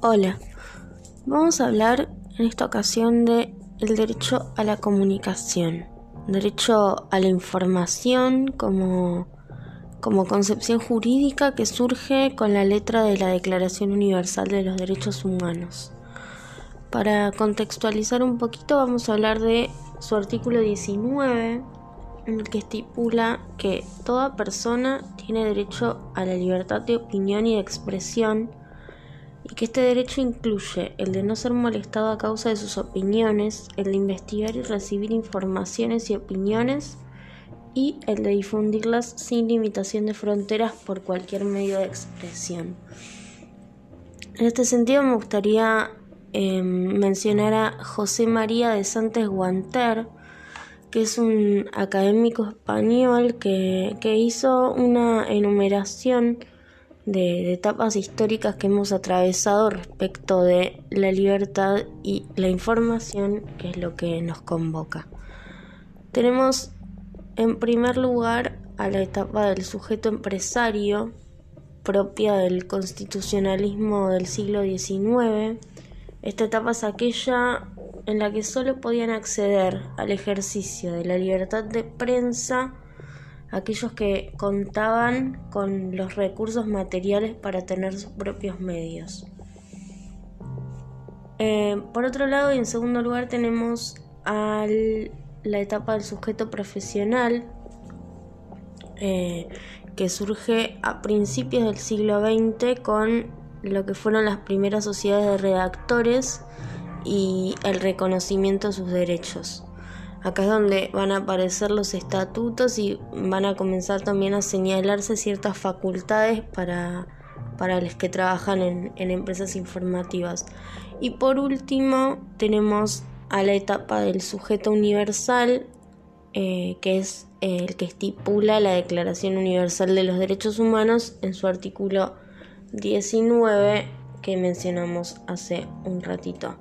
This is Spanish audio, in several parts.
Hola, vamos a hablar en esta ocasión de el derecho a la comunicación, derecho a la información como, como concepción jurídica que surge con la letra de la Declaración Universal de los Derechos Humanos. Para contextualizar un poquito vamos a hablar de su artículo 19 en el que estipula que toda persona tiene derecho a la libertad de opinión y de expresión y que este derecho incluye el de no ser molestado a causa de sus opiniones, el de investigar y recibir informaciones y opiniones y el de difundirlas sin limitación de fronteras por cualquier medio de expresión. En este sentido me gustaría em, mencionar a José María de Santos Guanter, que es un académico español que, que hizo una enumeración de, etapas históricas que hemos atravesado respecto de la libertad y la información, que es lo que nos convoca. Tenemos en primer lugar a la etapa del sujeto empresario, propia del constitucionalismo del siglo XIX. Esta etapa es aquella en la que solo podían acceder al ejercicio de la libertad de prensa aquellos que contaban con los recursos materiales para tener sus propios medios. Eh, por otro lado, y en segundo lugar, tenemos a la etapa del sujeto profesional, eh, que surge a principios del siglo XX con lo que fueron las primeras sociedades de redactores y el reconocimiento de sus derechos. Acá es donde van a aparecer los estatutos y van a comenzar también a señalarse ciertas facultades para, para los que trabajan en, empresas informativas. Y por último tenemos a la etapa del sujeto universal, eh, que es el que estipula la Declaración Universal de los Derechos Humanos en su artículo 19 que mencionamos hace un ratito.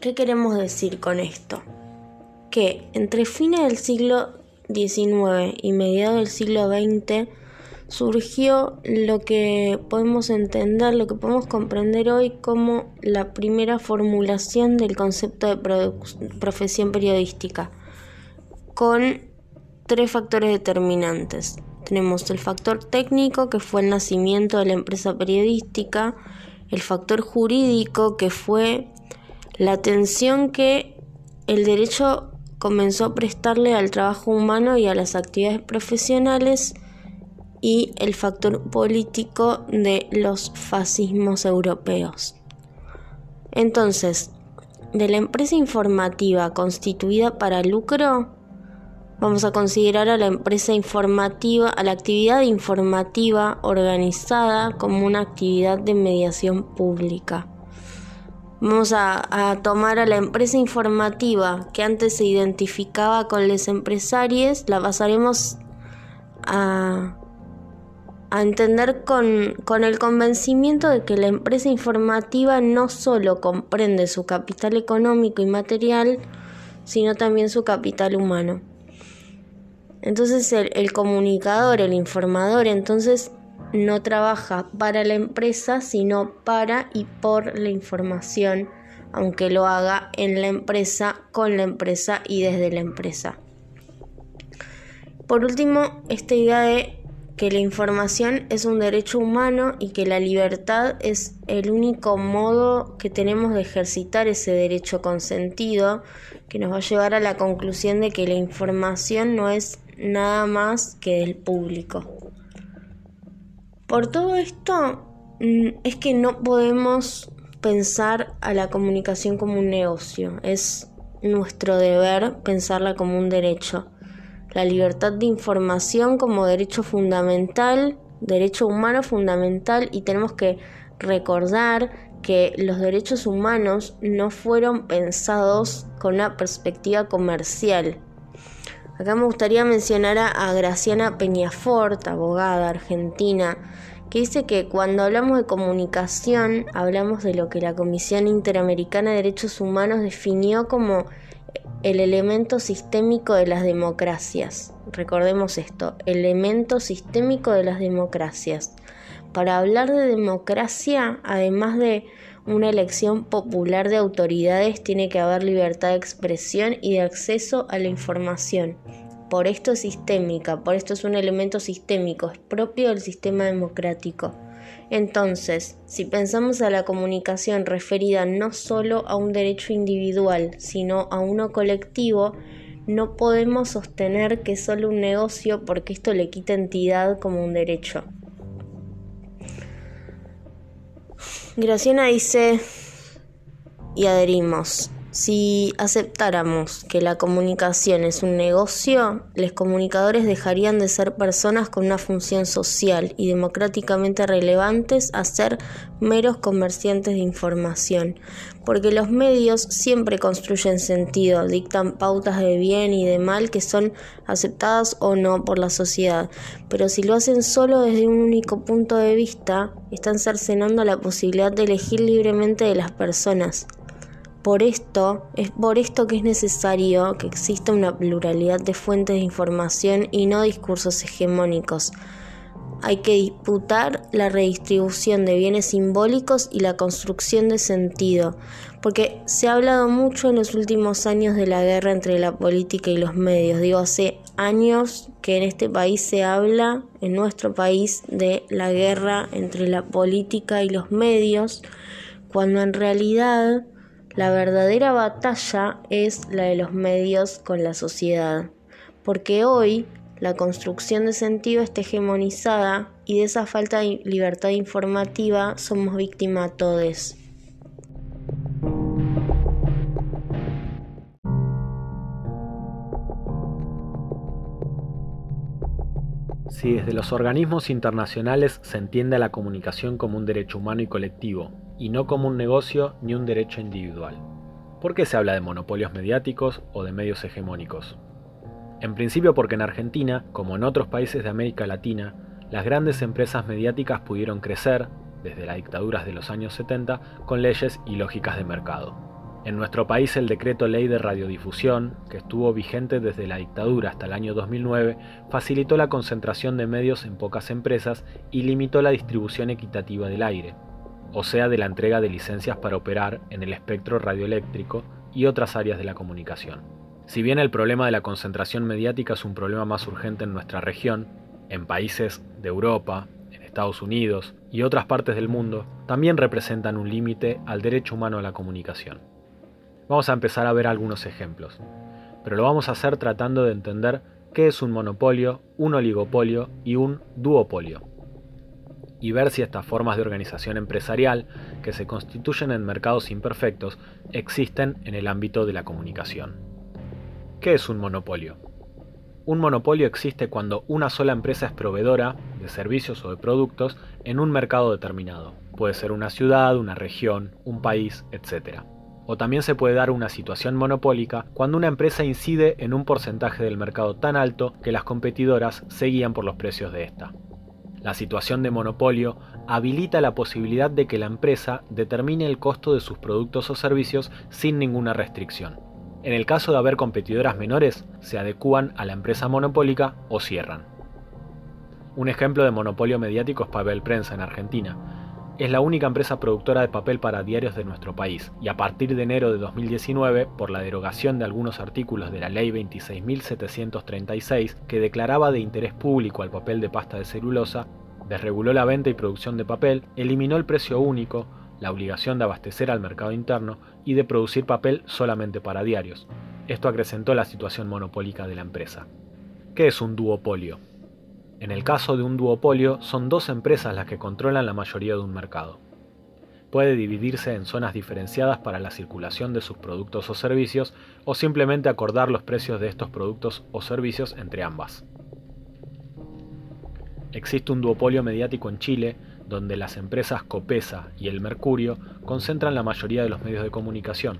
¿Qué queremos decir con esto? Que entre fines del siglo XIX y mediados del siglo XX surgió lo que podemos entender, lo que podemos comprender hoy como la primera formulación del concepto de profesión periodística, con tres factores determinantes. Tenemos el factor técnico, que fue el nacimiento de la empresa periodística, el factor jurídico, que fue la atención que el derecho comenzó a prestarle al trabajo humano y a las actividades profesionales y el factor político de los fascismos europeos. Entonces, de la empresa informativa constituida para lucro, vamos a considerar a la empresa informativa, a la actividad informativa organizada como una actividad de mediación pública. Vamos a, tomar a la empresa informativa que antes se identificaba con los empresarios, la pasaremos a, entender con, el convencimiento de que la empresa informativa no solo comprende su capital económico y material, sino también su capital humano. Entonces el, comunicador, el informador, entonces no trabaja para la empresa, sino para y por la información, aunque lo haga en la empresa, con la empresa y desde la empresa. Por último, esta idea de que la información es un derecho humano y que la libertad es el único modo que tenemos de ejercitar ese derecho consentido, que nos va a llevar a la conclusión de que la información no es nada más que del público. Por todo esto mm, es que no podemos pensar a la comunicación como un negocio, es nuestro deber pensarla como un derecho. La libertad de información como derecho fundamental, derecho humano fundamental y tenemos que recordar que los derechos humanos no fueron pensados con una perspectiva comercial. Acá me gustaría mencionar a, Graciana Peñafort, abogada argentina, que dice que cuando hablamos de comunicación hablamos de lo que la Comisión Interamericana de Derechos Humanos definió como el elemento sistémico de las democracias. Recordemos esto, elemento sistémico de las democracias. para hablar de democracia, además de una elección popular de autoridades, tiene que haber libertad de expresión y de acceso a la información. Por esto es sistémica, por esto es un elemento sistémico, es propio del sistema democrático. Entonces, si pensamos a la comunicación referida no solo a un derecho individual, sino a uno colectivo, no podemos sostener que es solo un negocio porque esto le quita entidad como un derecho. Graciana dice, y adherimos, si aceptáramos que la comunicación es un negocio, los comunicadores dejarían de ser personas con una función social y democráticamente relevantes a ser meros comerciantes de información, porque los medios siempre construyen sentido, dictan pautas de bien y de mal que son aceptadas o no por la sociedad, pero si lo hacen solo desde un único punto de vista, están cercenando la posibilidad de elegir libremente de las personas por esto, es por esto que es necesario que exista una pluralidad de fuentes de información y no discursos hegemónicos. Hay que disputar la redistribución de bienes simbólicos y la construcción de sentido, porque se ha hablado mucho en los últimos años de la guerra entre la política y los medios. Digo, hace años que en este país se habla, en nuestro país, de la guerra entre la política y los medios, cuando en realidad la verdadera batalla es la de los medios con la sociedad, porque hoy la construcción de sentido está hegemonizada y de esa falta de libertad informativa somos víctimas todos. Si desde los organismos internacionales se entiende a la comunicación como un derecho humano y colectivo, y no como un negocio ni un derecho individual. ¿Por qué se habla de monopolios mediáticos o de medios hegemónicos? En principio porque en Argentina, como en otros países de América Latina, las grandes empresas mediáticas pudieron crecer, desde las dictaduras de los años 70, con leyes y lógicas de mercado. En nuestro país el decreto ley de radiodifusión, que estuvo vigente desde la dictadura hasta el año 2009, facilitó la concentración de medios en pocas empresas y limitó la distribución equitativa del aire, o sea de la entrega de licencias para operar en el espectro radioeléctrico y otras áreas de la comunicación. Si bien el problema de la concentración mediática es un problema más urgente en nuestra región, en países de Europa, en Estados Unidos y otras partes del mundo, también representan un límite al derecho humano a la comunicación. Vamos a empezar a ver algunos ejemplos, pero lo vamos a hacer tratando de entender qué es un monopolio, un oligopolio y un duopolio y ver si estas formas de organización empresarial, que se constituyen en mercados imperfectos, existen en el ámbito de la comunicación. ¿Qué es un monopolio? Un monopolio existe cuando una sola empresa es proveedora de servicios o de productos en un mercado determinado. Puede ser una ciudad, una región, un país, etc. O también se puede dar una situación monopólica cuando una empresa incide en un porcentaje del mercado tan alto que las competidoras se guían por los precios de esta. La situación de monopolio habilita la posibilidad de que la empresa determine el costo de sus productos o servicios sin ninguna restricción. En el caso de haber competidoras menores, se adecúan a la empresa monopólica o cierran. Un ejemplo de monopolio mediático es Papel Prensa en Argentina, es la única empresa productora de papel para diarios de nuestro país, y a partir de enero de 2019, por la derogación de algunos artículos de la Ley 26.736, que declaraba de interés público al papel de pasta de celulosa, desreguló la venta y producción de papel, eliminó el precio único, la obligación de abastecer al mercado interno y de producir papel solamente para diarios. Esto acrecentó la situación monopólica de la empresa. ¿Qué es un duopolio? En el caso de un duopolio, son dos empresas las que controlan la mayoría de un mercado. Puede dividirse en zonas diferenciadas para la circulación de sus productos o servicios o simplemente acordar los precios de estos productos o servicios entre ambas. Existe un duopolio mediático en Chile donde las empresas Copesa y el Mercurio concentran la mayoría de los medios de comunicación,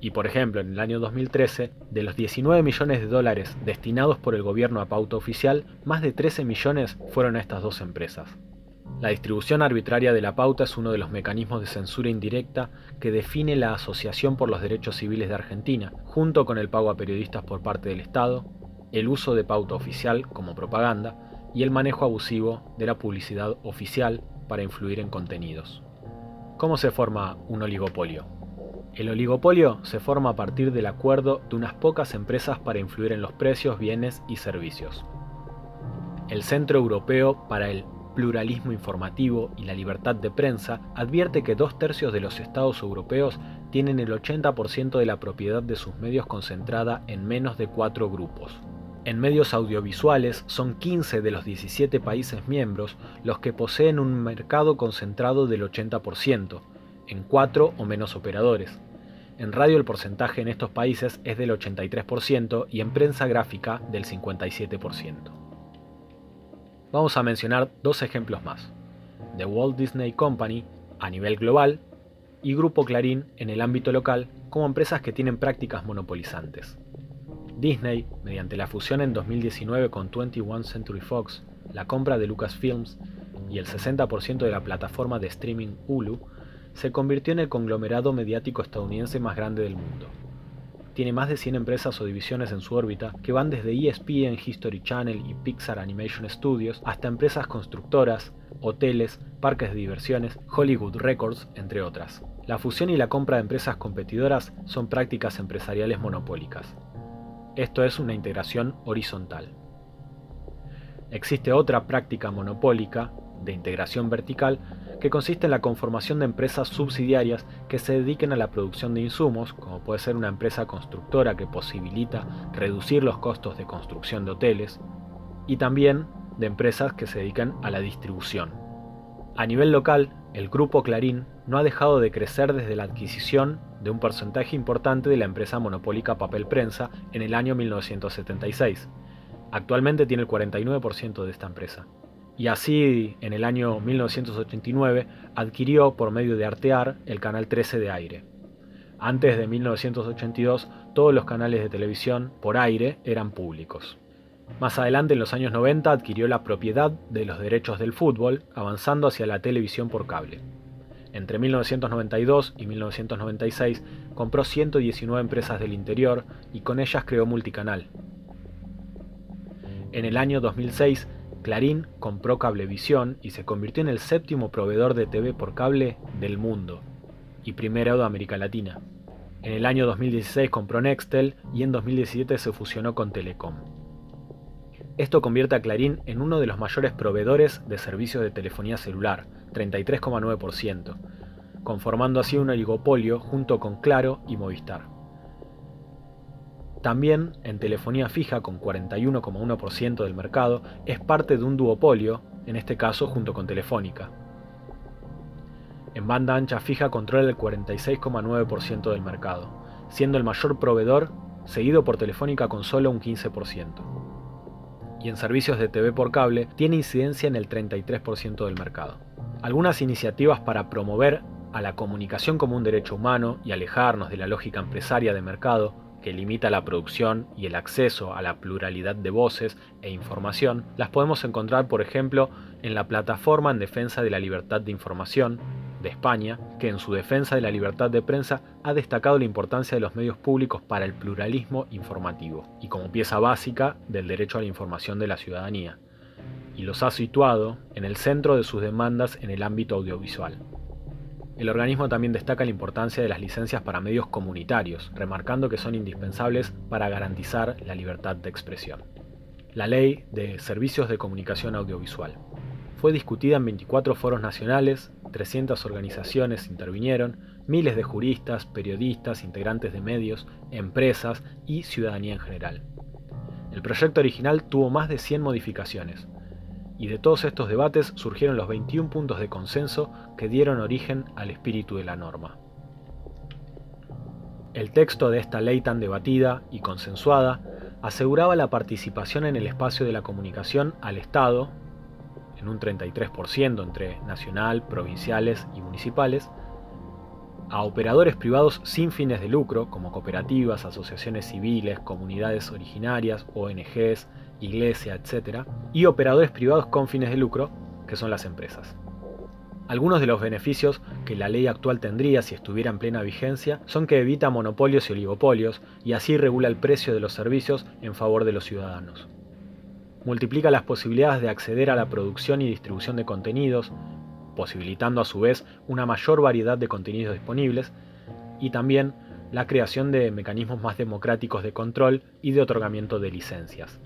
y por ejemplo, en el año 2013, de los 19 millones de dólares destinados por el gobierno a pauta oficial, más de 13 millones fueron a estas dos empresas. La distribución arbitraria de la pauta es uno de los mecanismos de censura indirecta que define la Asociación por los Derechos Civiles de Argentina, junto con el pago a periodistas por parte del Estado, el uso de pauta oficial como propaganda y el manejo abusivo de la publicidad oficial para influir en contenidos. ¿Cómo se forma un oligopolio? El oligopolio se forma a partir del acuerdo de unas pocas empresas para influir en los precios, bienes y servicios. El Centro Europeo para el Pluralismo Informativo y la Libertad de Prensa advierte que dos tercios de los estados europeos tienen el 80% de la propiedad de sus medios concentrada en menos de cuatro grupos. En medios audiovisuales son 15 de los 17 países miembros los que poseen un mercado concentrado del 80%, en cuatro o menos operadores. En radio el porcentaje en estos países es del 83% y en prensa gráfica del 57%. Vamos a mencionar dos ejemplos más. The Walt Disney Company a nivel global y Grupo Clarín en el ámbito local como empresas que tienen prácticas monopolizantes. Disney, mediante la fusión en 2019 con 21 Century Fox, la compra de Lucasfilms y el 60% de la plataforma de streaming Hulu, se convirtió en el conglomerado mediático estadounidense más grande del mundo tiene más de 100 empresas o divisiones en su órbita que van desde ESPN, History Channel y Pixar Animation Studios hasta empresas constructoras, hoteles, parques de diversiones, Hollywood Records, entre otras. La fusión y la compra de empresas competidoras son prácticas empresariales monopólicas. Esto es una integración horizontal. Existe otra práctica monopólica, de integración vertical, que consiste en la conformación de empresas subsidiarias que se dediquen a la producción de insumos, como puede ser una empresa constructora que posibilita reducir los costos de construcción de hoteles, y también de empresas que se dedican a la distribución. A nivel local, el grupo Clarín no ha dejado de crecer desde la adquisición de un porcentaje importante de la empresa monopólica Papel Prensa en el año 1976. Actualmente tiene el 49% de esta empresa y así en el año 1989 adquirió por medio de Artear el canal 13 de aire. Antes de 1982 todos los canales de televisión por aire eran públicos. Más adelante en los años 90 adquirió la propiedad de los derechos del fútbol, avanzando hacia la televisión por cable. Entre 1992 y 1996 compró 119 empresas del interior y con ellas creó Multicanal. En el año 2006 Clarín compró Cablevisión y se convirtió en el séptimo proveedor de TV por cable del mundo y primero de América Latina. En el año 2016 compró Nextel y en 2017 se fusionó con Telecom. Esto convierte a Clarín en uno de los mayores proveedores de servicios de telefonía celular, 33,9%, conformando así un oligopolio junto con Claro y Movistar. También en telefonía fija con 41,1% del mercado es parte de un duopolio, en este caso junto con Telefónica. En banda ancha fija controla el 46,9% del mercado, siendo el mayor proveedor seguido por Telefónica con solo un 15%. Y en servicios de TV por cable tiene incidencia en el 33% del mercado. Algunas iniciativas para promover a la comunicación como un derecho humano y alejarnos de la lógica empresaria de mercado que limita la producción y el acceso a la pluralidad de voces e información, las podemos encontrar, por ejemplo, en la Plataforma en Defensa de la Libertad de Información de España, que en su defensa de la libertad de prensa ha destacado la importancia de los medios públicos para el pluralismo informativo y como pieza básica del derecho a la información de la ciudadanía, y los ha situado en el centro de sus demandas en el ámbito audiovisual. El organismo también destaca la importancia de las licencias para medios comunitarios, remarcando que son indispensables para garantizar la libertad de expresión. La Ley de Servicios de Comunicación Audiovisual. Fue discutida en 24 foros nacionales, 300 organizaciones intervinieron, miles de juristas, periodistas, integrantes de medios, empresas y ciudadanía en general. El proyecto original tuvo más de 100 modificaciones, y de todos estos debates surgieron los 21 puntos de consenso que dieron origen al espíritu de la norma. El texto de esta ley tan debatida y consensuada aseguraba la participación en el espacio de la comunicación al Estado, en un 33% entre nacional, provinciales y municipales, a operadores privados sin fines de lucro, como cooperativas, asociaciones civiles, comunidades originarias, ONGs, iglesia, etc., y operadores privados con fines de lucro, que son las empresas. Algunos de los beneficios que la ley actual tendría si estuviera en plena vigencia son que evita monopolios y oligopolios y así regula el precio de los servicios en favor de los ciudadanos. multiplica las posibilidades de acceder a la producción y distribución de contenidos, posibilitando a su vez una mayor variedad de contenidos disponibles, y también la creación de mecanismos más democráticos de control y de otorgamiento de licencias.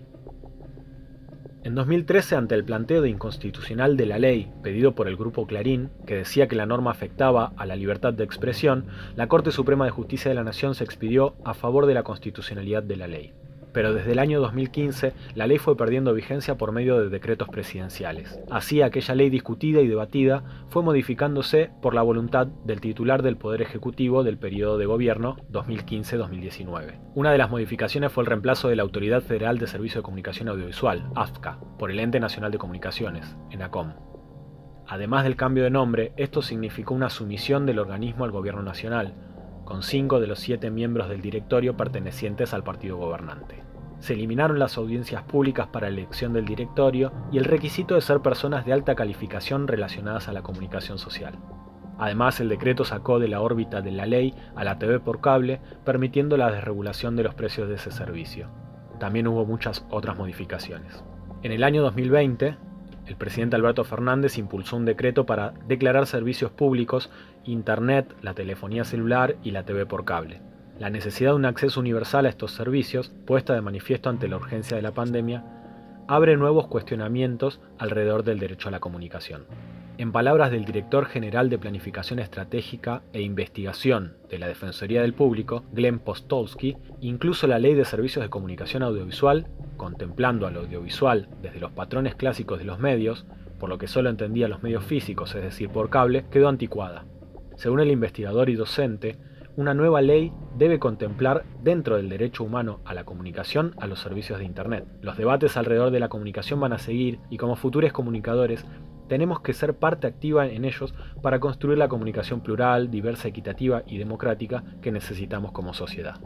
En 2013, ante el planteo de inconstitucional de la ley pedido por el grupo Clarín, que decía que la norma afectaba a la libertad de expresión, la Corte Suprema de Justicia de la Nación se expidió a favor de la constitucionalidad de la ley pero desde el año 2015 la ley fue perdiendo vigencia por medio de decretos presidenciales. Así, aquella ley discutida y debatida fue modificándose por la voluntad del titular del Poder Ejecutivo del periodo de gobierno 2015-2019. Una de las modificaciones fue el reemplazo de la Autoridad Federal de Servicio de Comunicación Audiovisual, AFCA, por el Ente Nacional de Comunicaciones, ENACOM. Además del cambio de nombre, esto significó una sumisión del organismo al gobierno nacional, con cinco de los siete miembros del directorio pertenecientes al partido gobernante. Se eliminaron las audiencias públicas para elección del directorio y el requisito de ser personas de alta calificación relacionadas a la comunicación social. Además, el decreto sacó de la órbita de la ley a la TV por cable, permitiendo la desregulación de los precios de ese servicio. También hubo muchas otras modificaciones. En el año 2020, el presidente Alberto Fernández impulsó un decreto para declarar servicios públicos, Internet, la telefonía celular y la TV por cable. La necesidad de un acceso universal a estos servicios, puesta de manifiesto ante la urgencia de la pandemia, abre nuevos cuestionamientos alrededor del derecho a la comunicación. En palabras del director general de Planificación Estratégica e Investigación de la Defensoría del Público, Glenn Postolsky, incluso la Ley de Servicios de Comunicación Audiovisual, contemplando al audiovisual desde los patrones clásicos de los medios, por lo que solo entendía los medios físicos, es decir, por cable, quedó anticuada. Según el investigador y docente, una nueva ley debe contemplar dentro del derecho humano a la comunicación a los servicios de Internet. Los debates alrededor de la comunicación van a seguir y como futuros comunicadores tenemos que ser parte activa en ellos para construir la comunicación plural, diversa, equitativa y democrática que necesitamos como sociedad.